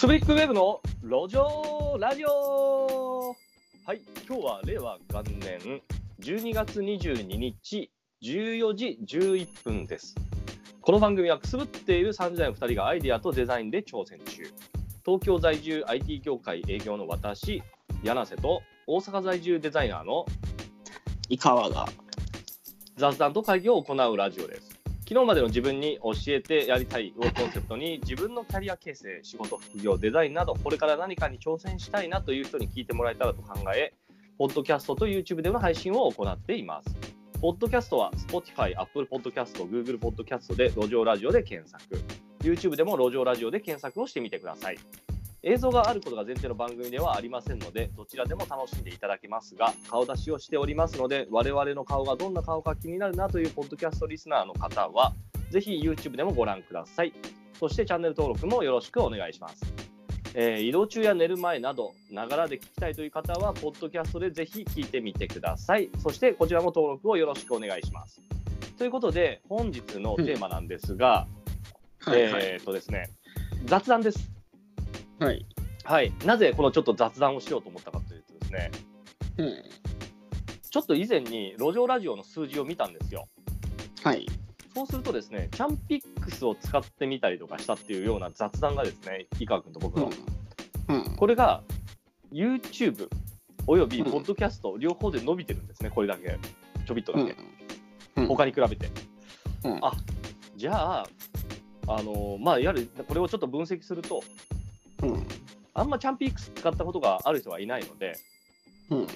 スブリックウェブの路上ラジオはい、今日は令和元年12月22日14時11分です。この番組はくすぶっている30代の2人がアイデアとデザインで挑戦中。東京在住 IT 業界営業の私、柳瀬と大阪在住デザイナーの井川が雑談と会議を行うラジオです。昨日までの自分に教えてやりたいをコンセプトに自分のキャリア形成、仕事、副業、デザインなどこれから何かに挑戦したいなという人に聞いてもらえたらと考え、ポッドキャストと YouTube での配信を行っています。ポッドキャストは Spotify、Apple Podcast、Google Podcast で路上ラジオで検索、YouTube でも路上ラジオで検索をしてみてください。映像があることが前提の番組ではありませんので、どちらでも楽しんでいただけますが、顔出しをしておりますので、我々の顔がどんな顔か気になるなというポッドキャストリスナーの方は、ぜひ YouTube でもご覧ください。そしてチャンネル登録もよろしくお願いします。えー移動中や寝る前など、ながらで聞きたいという方は、ポッドキャストでぜひ聞いてみてください。そしてこちらも登録をよろしくお願いします。ということで、本日のテーマなんですが、はいはい、えーっとですね、雑談です。はい。はい、なぜこのちょっと雑談をしようと思ったかというとですね、うん。ちょっと以前に路上ラジオの数字を見たんですよ。はい。そうするとですね、チャンピックスを使ってみたりとかしたっていうような雑談がですね、井川君と僕の、うん。うん。これが YouTube およびうん。ポッドキャスト両方で伸びてるんですね、これだけ、ちょびっとだけ、うん。他に比べて。うん。あじゃあ、あのまあ、いわゆるこれをちょっと分析すると、うん。あんまチャンピックス使ったことがある人はいないので、うん。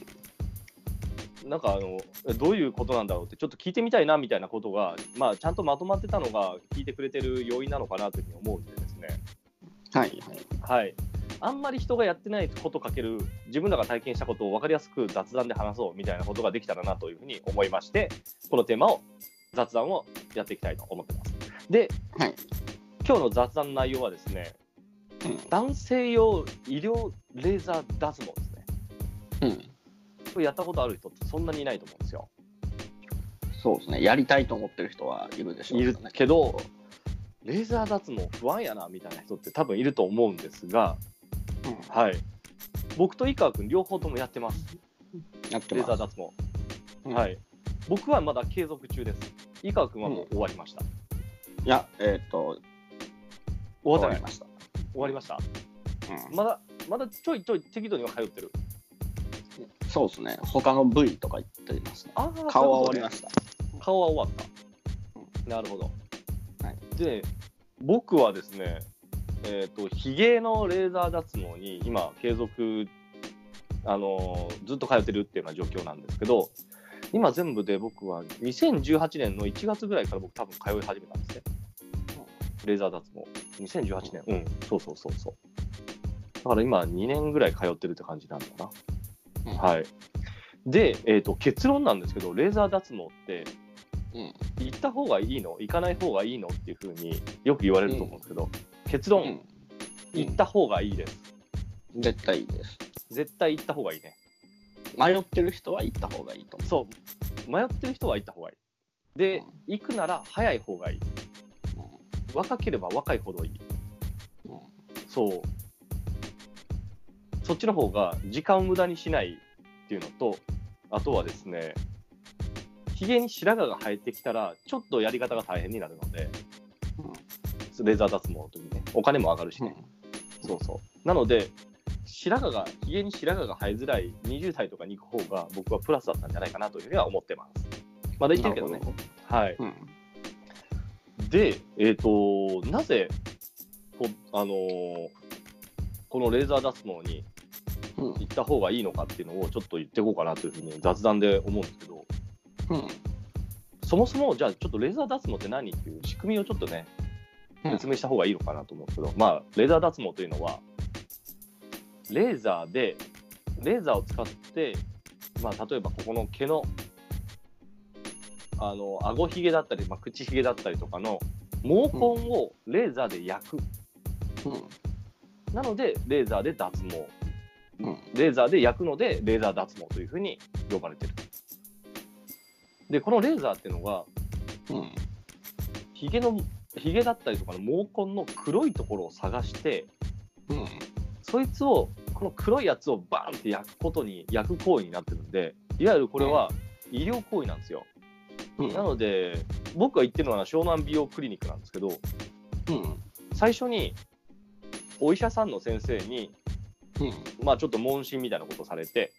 なんかあのえどういうことなんだろうってちょっと聞いてみたいなみたいなことが、まあ、ちゃんとまとまってたのが聞いてくれてる要因なのかなというふうに思うんでですね、はい。はい。はい、あんまり人がやってないことかける自分らが体験したことを分かりやすく雑談で話そうみたいなことができたらなというふうに思いましてこのテーマを雑談をやっていきたいと思ってます。ではい。今日の雑談の内容はですねうん男性用医療レーザー脱毛ですね。うん。これやったことある人ってそんなにいないと思うんですよ。そうですね。やりたいと思ってる人はいるでしょう。いるけど、レーザー脱毛不安やなみたいな人って多分いると思うんですが、うん。はい、僕と井川君両方ともやってます、やってます。レーザー脱毛。うん。はい、僕はまだ継続中です。井川君はもう終わりました。いやえっ、と終わりました終わりました。うんまだまだちょいちょい適度には通ってる。そうですね他の部位とか言ってますねあー顔は終わりまししたた。顔は終わった。なるほど。はいで、僕はですね、えっ、と、ヒゲのレーザー脱毛に今、継続、あのーずっと通ってるっていうような状況なんですけど、今全部で僕は2018年の1月ぐらいから僕多分通い始めたんですね。レーザー脱毛。2018年。うん、そうそうそうそう。だから今2年ぐらい通ってるって感じなんだな。うんはい。で、えー、と結論なんですけど、レーザー脱毛って、うん行った方がいいの？行かない方がいいの？っていうふうによく言われると思うんですけど、結論、うん行った方がいいです。絶対いいです絶対行った方がいいね。迷ってる人は行った方がいいと思うそう、迷ってる人は行った方がいい。で、うん行くなら早い方がいい。若ければ若いほどいい。うんそう。そっちの方が時間を無駄にしないっていうのと、あとはですね、ひげに白髪が生えてきたら、ちょっとやり方が大変になるので、レーザー脱毛の時にね、お金も上がるしうんね。そうそう。なので、白髪が、ひげに白髪が生えづらい20代とかに行く方が僕はプラスだったんじゃないかなというふうには思ってます。まだ言ってるけどねはい。ほどで、えっ、と、なぜ、こあのーこのレーザー脱毛に行った方がいいのかっていうのをちょっと言っていこうかなというふうに雑談で思うんですけど、うん。そもそもじゃあちょっとレーザー脱毛って何っていう仕組みをちょっとね、うん。説明した方がいいのかなと思うんですけど、まあ、レーザー脱毛というのは、レーザーで、レーザーを使って、まあ、例えばここの毛の、あの、顎ひげだったり、まあ、口ひげだったりとかの毛根をレーザーで焼く。なので、レーザーで脱毛。レーザーで焼くので、レーザー脱毛というふうに呼ばれてる。で、このレーザーっていうのが、うんヒゲのヒゲだったりとかの毛根の黒いところを探してうんそいつをこの黒いやつをバーンって焼くことに焼く行為になってるんでいわゆるこれは医療行為なんですよ、うん。なので僕が言ってるのは湘南美容クリニックなんですけどうん。最初にお医者さんの先生にうん。まあちょっと問診みたいなことされて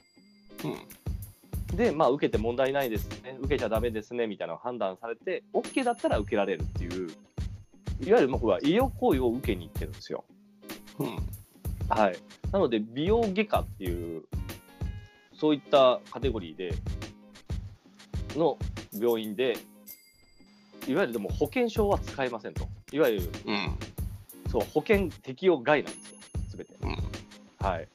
うん。でまあ受けて問題ないですね受けちゃダメですねみたいな判断されて OK だったら受けられるっていういわゆる僕は医療行為を受けに行ってるんですよ。うん。はい、なので美容外科っていうそういったカテゴリーでの病院でいわゆるでも保険証は使えませんといわゆるうんそう保険適用外なんですよ全てうんはい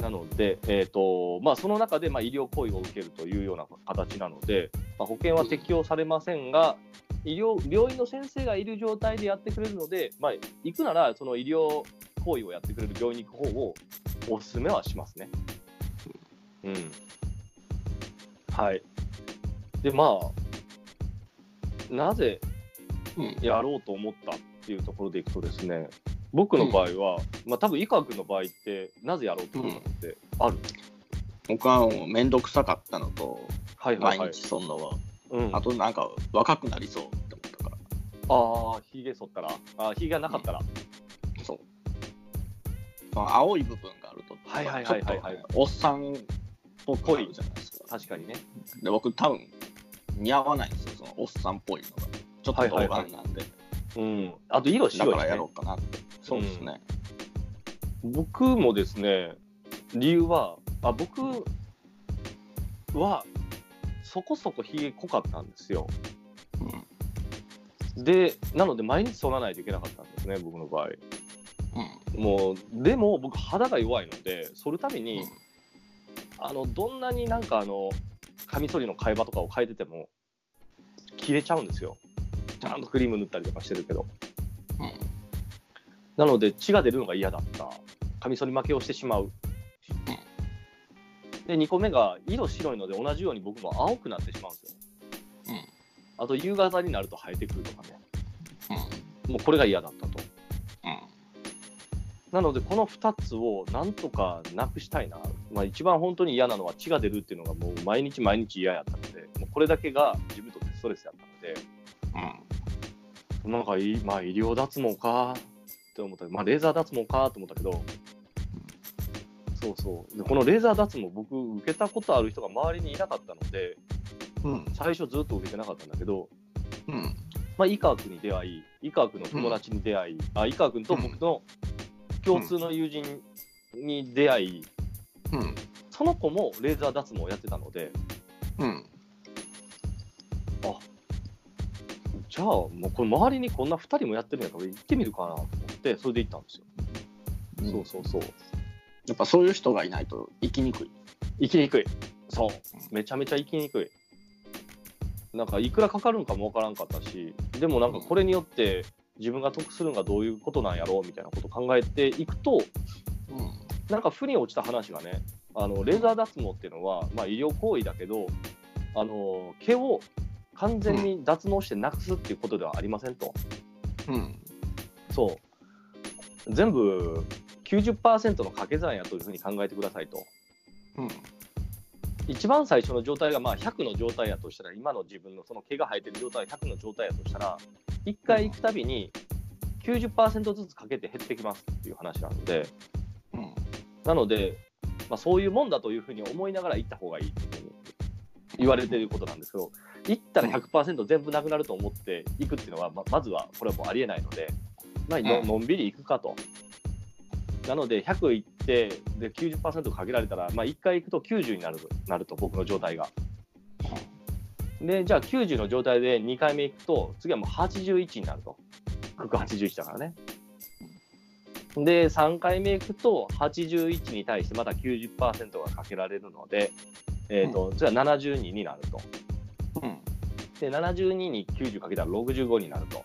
なので、えーとまあ、その中でまあ医療行為を受けるというような形なので、まあ、保険は適用されませんが、医療病院の先生がいる状態でやってくれるので、まあ、行くならその医療行為をやってくれる病院に行く方をお勧めはしますね。うん。はい。で、まあ、なぜうん。やろうと思ったっていうところでいくとですね、僕の場合は、まあ多分井川君の場合って、なぜやろうと思ったのってある、僕はもうめんどくさかったのとはいはいはい。毎日そんのは。うん、あとなんか若くなりそうって思ったから。ああ、ひげ剃ったら、あーひげがなかったら、そう。まあ、青い部分があると、はいはいはいはいはい。おっさんっぽくなるじゃないですか。確かにね。で、僕多分似合わないんですよ、そのおっさんっぽいのが。ちょっと動画なんで、うん。あと色だ白いし、ねからやろ。うかなって。そうですね。僕もですね、理由は、あ僕はそこそこひげ濃かったんですよ。うん。で、なので毎日剃らないといけなかったんですね、僕の場合。うん。もう、でも僕肌が弱いので、剃るたびに、うんあの、どんなになんかあの、カミソリの替え刃とかを変えてても、切れちゃうんですよ。ちゃんとクリーム塗ったりとかしてるけど。うん。なので血が出るのが嫌だった。カミソリ負けをしてしまう。で、2個目が色白いので同じように僕も青くなってしまうんですよ。うんあと夕方になると生えてくるとかね。もうこれが嫌だったと。なのでこの2つをなんとかなくしたいな。まあ一番本当に嫌なのは血が出るっていうのがもう毎日毎日嫌やったので、もうこれだけが自分にとってストレスやったので、なんかいい、まあ医療脱毛かって思ったまあレーザー脱毛かと思ったけど、そうそう。でこのレーザー脱毛僕受けたことある人が周りにいなかったので、うん。最初ずっと受けてなかったんだけど、うん。まあ、井川君に出会い、井川君の友達に出会い、あ井川君と僕の共通の友人に出会い、うん。その子もレーザー脱毛をやってたので、うん。じゃあもうこれ周りにこんな2人もやってるんやから行ってみるかなと思って、それで行ったんですよ。そうそうそう。やっぱそういう人がいないと生きにくい。行きにくい。そう。めちゃめちゃ行きにくい。なんかいくらかかるんかもわからんかったし、でもなんかこれによって自分が得するのがどういうことなんやろうみたいなことを考えていくと、うん。なんか負に落ちた話がね、あのレーザー脱毛っていうのは、まあ、医療行為だけど、あの毛を完全に脱毛してなくすっていうことではありませんと。うん。そう。全部90%の掛け算やというふうに考えてくださいと。うん。一番最初の状態がまあ100の状態やとしたら、今の自分のその毛が生えてる状態が100の状態やとしたら、1回行くたびに90%ずつかけて減ってきますっていう話なので、うん。なので、まあ、そういうもんだというふうに思いながら行った方がいいっていうに言われていることなんですけど、行ったら100%全部なくなると思って行くっていうのは、ままずはこれはもうありえないので、まあのうんのんびり行くかと。なので、100行ってで90%かけられたら、まあ、1回行くと90になるなると、僕の状態が。で、じゃあ90の状態で2回目行くと、次はもう81になると。181だからね。で、3回目行くと、81に対してまた90%がかけられるので、えーと次は72になると。うん。で、72に90かけたら65になると。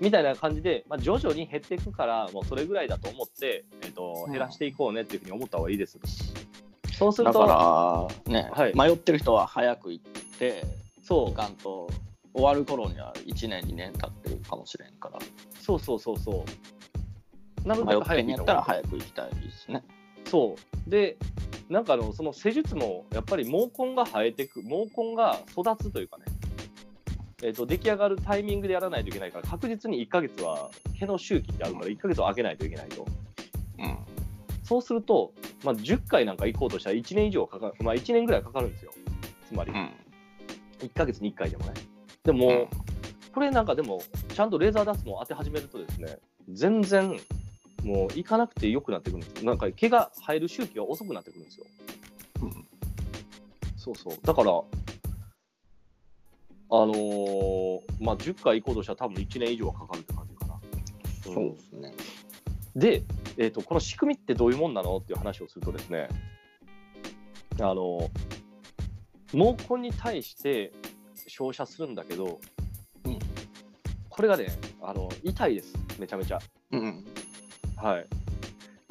みたいな感じで、まあ、徐々に減っていくから、もうそれぐらいだと思って、えーとうん減らしていこうねっていうふうに思った方がいいです。そうするだと、から、ね、はい迷ってる人は早く行って、そいかんと、終わる頃には1年、2年経ってるかもしれんから。うそうそうそうそう。なるべく早く行った方が早く行きたいですね。そう。で、なんかあの、その施術も、やっぱり毛根が生えてく、毛根が育つというかね、えっ、と、出来上がるタイミングでやらないといけないから、確実に1ヶ月は毛の周期ってあるから、1ヶ月を空けないといけないと。うん。そうすると、まあ、10回なんか行こうとしたら1年以上かかる、まあ、1年ぐらいかかるんですよ。つまり、うん。1ヶ月に1回でもね。でも、うんこれなんかでも、ちゃんとレーザー脱毛当て始めるとですね、全然、もう行かなくてよくなってくるんですよ。なんか毛が生える周期が遅くなってくるんですよ。うんそうそう。だから、あのーまあ、10回行こうとしたら多分1年以上はかかるって感じかな。そうですね。で、えーと、この仕組みってどういうもんなのっていう話をするとですね、あの毛根に対して照射するんだけど、うんこれがねあの痛いですめちゃめちゃうん。はい。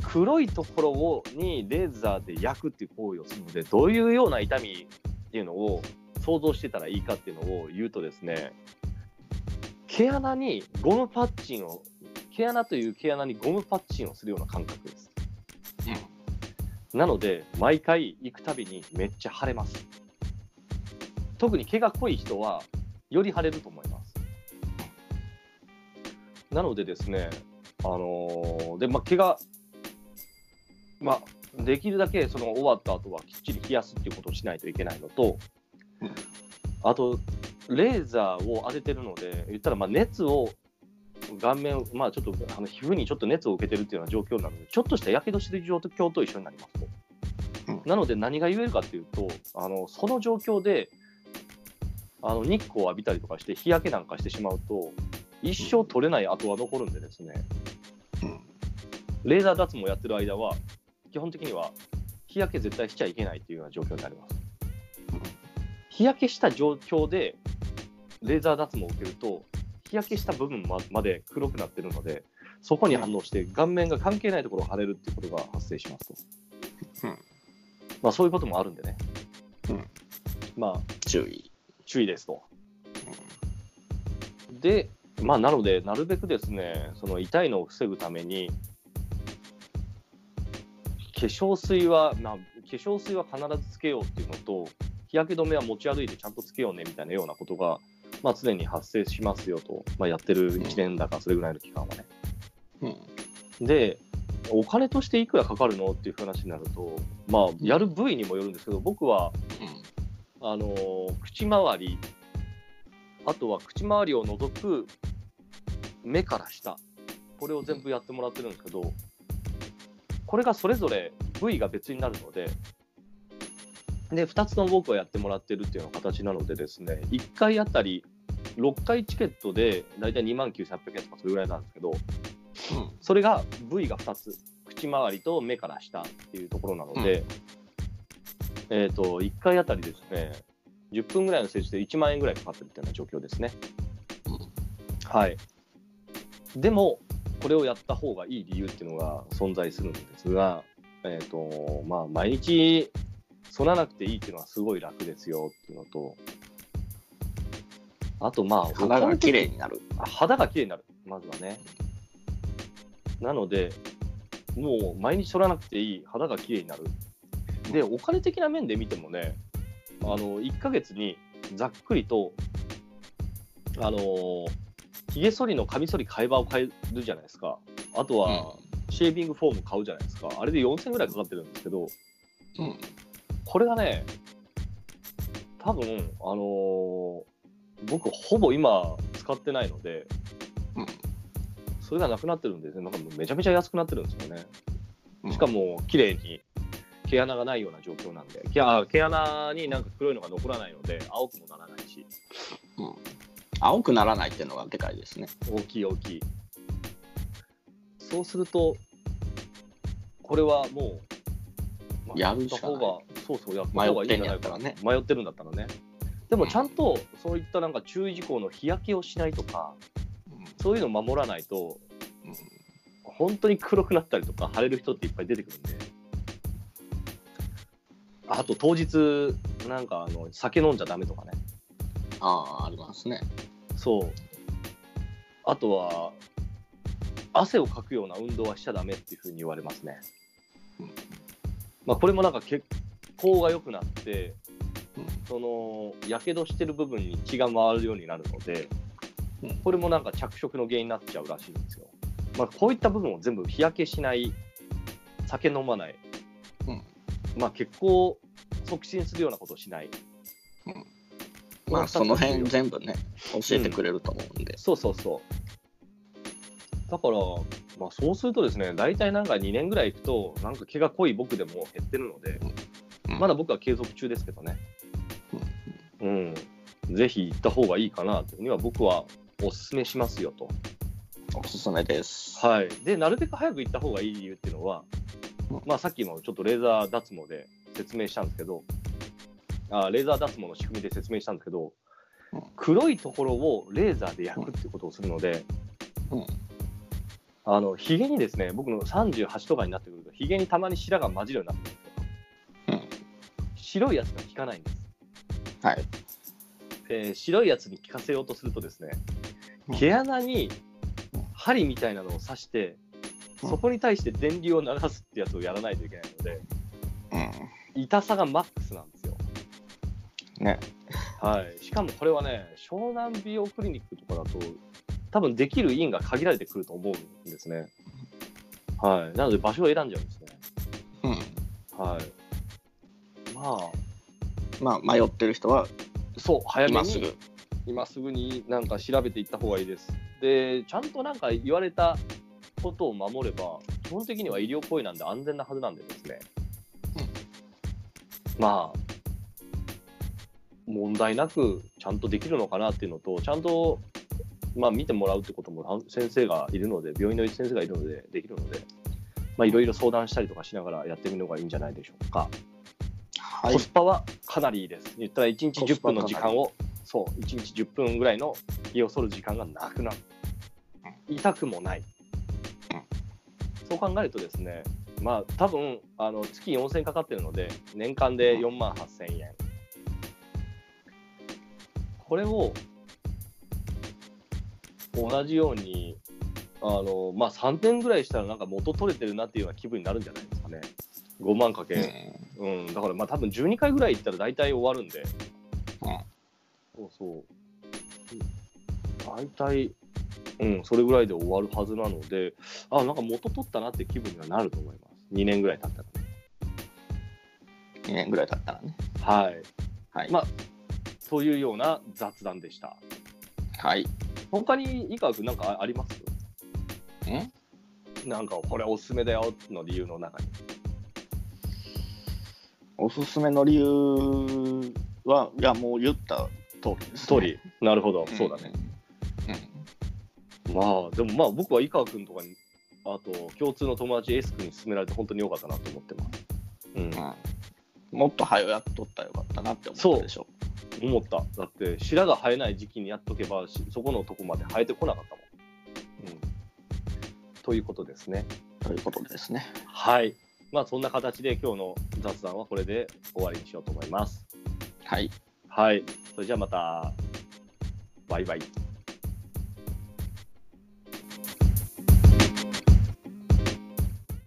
黒いところをにレーザーで焼くっていう行為をするのでどういうような痛みっていうのを想像してたらいいかっていうのを言うとですね毛穴にゴムパッチンを毛穴という毛穴にゴムパッチンをするような感覚です。なので毎回行くたびにめっちゃ腫れます。特に毛が濃い人はより腫れると思います。なのでですねあのーでまあ毛がまあできるだけその終わった後はきっちり冷やすっていうことをしないといけないのと、うんあとレーザーを当ててるので言ったらまあ熱を顔面、まあ、ちょっとあの皮膚にちょっと熱を受けてるっていうような状況なのでちょっとしたやけどしてる状況と一緒になりますと。うんなので何が言えるかっていうとあのその状況であの日光を浴びたりとかして日焼けなんかしてしまうと一生取れない跡が残るんでですね。うん。レーザー脱毛やってる間は基本的には日焼け絶対しちゃいけないっていうような状況になります。うん日焼けした状況でレーザー脱毛を受けると日焼けした部分ままで黒くなってるのでそこに反応して顔面が関係ないところが腫れるっていうことが発生しますと、うん。まあそういうこともあるんでね、うん。まあ注意。注意ですと。で、まあ、なので、なるべくですね、その痛いのを防ぐために、化粧水は、まあ、化粧水は必ずつけようっていうのと、日焼け止めは持ち歩いてちゃんとつけようねみたいなようなことが、まあ、常に発生しますよと、まあ、やってる1年だか、それぐらいの期間はね。うん。で、お金としていくらかかるのっていう話になると、まあ、やる部位にもよるんですけど、僕はあのー口周り、あとは口周りを除く目から下、これを全部やってもらってるんですけど、これがそれぞれ部位が別になるので、で2つの僕はやってもらってるっていうような形なのでですね、1回あたり6回チケットで大体2万9800円とかそれぐらいなんですけど、うん。それが部位が2つ、口周りと目から下っていうところなので、えっ、と、1回あたりですね、10分ぐらいの施術で1万円ぐらいかかってるっていうような状況ですね。はい。でも、これをやった方がいい理由っていうのが存在するんですが、えっ、と、まあ、毎日、剃らなくていいっていうのはすごい楽ですよっていうのと、あと、まあ、肌が綺麗になる。あ肌が綺麗になる、まずはね。なので、もう毎日剃らなくていい、肌が綺麗になる。で、お金的な面で見てもね、あの1ヶ月にざっくりと、あのー、ひげ剃りのカミソリ替え刃を買えるじゃないですか。あとは、シェービングフォーム買うじゃないですか。あれで4000ぐらいかかってるんですけど、うん。これがね、多分あのー僕、ほぼ今使ってないので、うんそれがなくなってるんですね、なんかもうめちゃめちゃ安くなってるんですよね。うんしかも、綺麗に毛穴がないような状況なんで、毛穴になんか黒いのが残らないので、青くもならないし、うん。青くならないっていうのがでかいですね。大きい大きい。そうすると、これはもう、まあやるしかないそうそう、やった方がいいんじゃないかな迷ってんやった迷ってるんだったらね。でもちゃんとそういったなんか注意事項の日焼けをしないとか、そういうのを守らないと、うん。本当に黒くなったりとか、腫れる人っていっぱい出てくるんで。あと当日、なんかあの酒飲んじゃダメとかね。ああ、ありますね。そう。あとは、汗をかくような運動はしちゃダメっていうふうに言われますね。うんまあ、これもなんか血行が良くなって、うんそのやけどしてる部分に血が回るようになるので、うんこれもなんか着色の原因になっちゃうらしいんですよ。まあ、こういった部分を全部日焼けしない、酒飲まない、うんまあ、血行を促進するようなことをしない。まあ、その辺全部ね、教えてくれると思うんで。そうそうそう。だから、まあ、そうするとですね、大体なんか2年ぐらいいくと、なんか毛が濃い僕でも減ってるので、うんまだ僕は継続中ですけどね。うん。ぜひ行った方がいいかなというには僕はおすすめしますよと。おすすめです。はい。で、なるべく早く行った方がいい理由っていうのはうん、まあさっきもちょっとレーザー脱毛で説明したんですけど、あレーザー脱毛の仕組みで説明したんですけどうん、黒いところをレーザーで焼くっていうことをするので、うんあの、ヒゲにですね、僕の38とかになってくると、ヒゲにたまに白が混じるようになってくるんですよ。うん白いやつが効かないんです。はい。えー白いやつに効かせようとするとですねうん毛穴にうん針みたいなのを刺してうんそこに対して電流を流すってやつをやらないといけないのでうん。痛さがマックスなんで。ね。はい、しかもこれはね湘南美容クリニックとかだと多分できる院が限られてくると思うんですね。はい、なので場所を選んじゃうんですね。うん。はい、まあまあ、迷ってる人は、そう早めに今すぐ。今すぐになんか調べていった方がいいです。で、ちゃんとなんか言われたことを守れば、基本的には医療行為なんで安全なはずなんでですね。まあ、問題なくちゃんとできるのかなっていうのと、ちゃんと、まあ、見てもらうってことも先生がいるので、病院の先生がいるので、できるので、まあ、いろいろ相談したりとかしながらやってみるのがいいんじゃないでしょうか。はいコ。スパはかなりいいです。言ったら1日10分の時間コを、そう、1日10分ぐらいの気を剃る時間がなくなる。痛くもない。そう考えるとですね、まあ多分あの月4000かかってるので、年間で4万8000円。これを同じように、あのまあ、3年ぐらいしたらなんか元取れてるなっていうような気分になるんじゃないですかね。5万かけ、うん、だからまあ多分12回ぐらい行ったら大体終わるんで、そうそう。大体、うん、それぐらいで終わるはずなので、あ、なんか元取ったなって気分にはなると思います。2年ぐらい経ったらね。2年ぐらい経ったらね。はい。はい。まあというような雑談でした。はい。他に井川君なんかあります？ん？なんかこれおすすめだよの理由の中に。おすすめの理由は、いや、もう言った通りです、ストーリー。なるほど、そうだね。。まあ、でもまあ僕は井川君とかに、あと共通の友達 S 君に勧められて本当に良かったなと思ってます。うんうん。うんもっと早やっとったらよかったなって思ったでしょ。思った。だって白が生えない時期にやっとけばしそこのとこまで生えてこなかったもん。うん、ということですね。ということですね。はい。まあそんな形で今日の雑談はこれで終わりにしようと思います。はい。はい。それじゃあまた。バイバイ。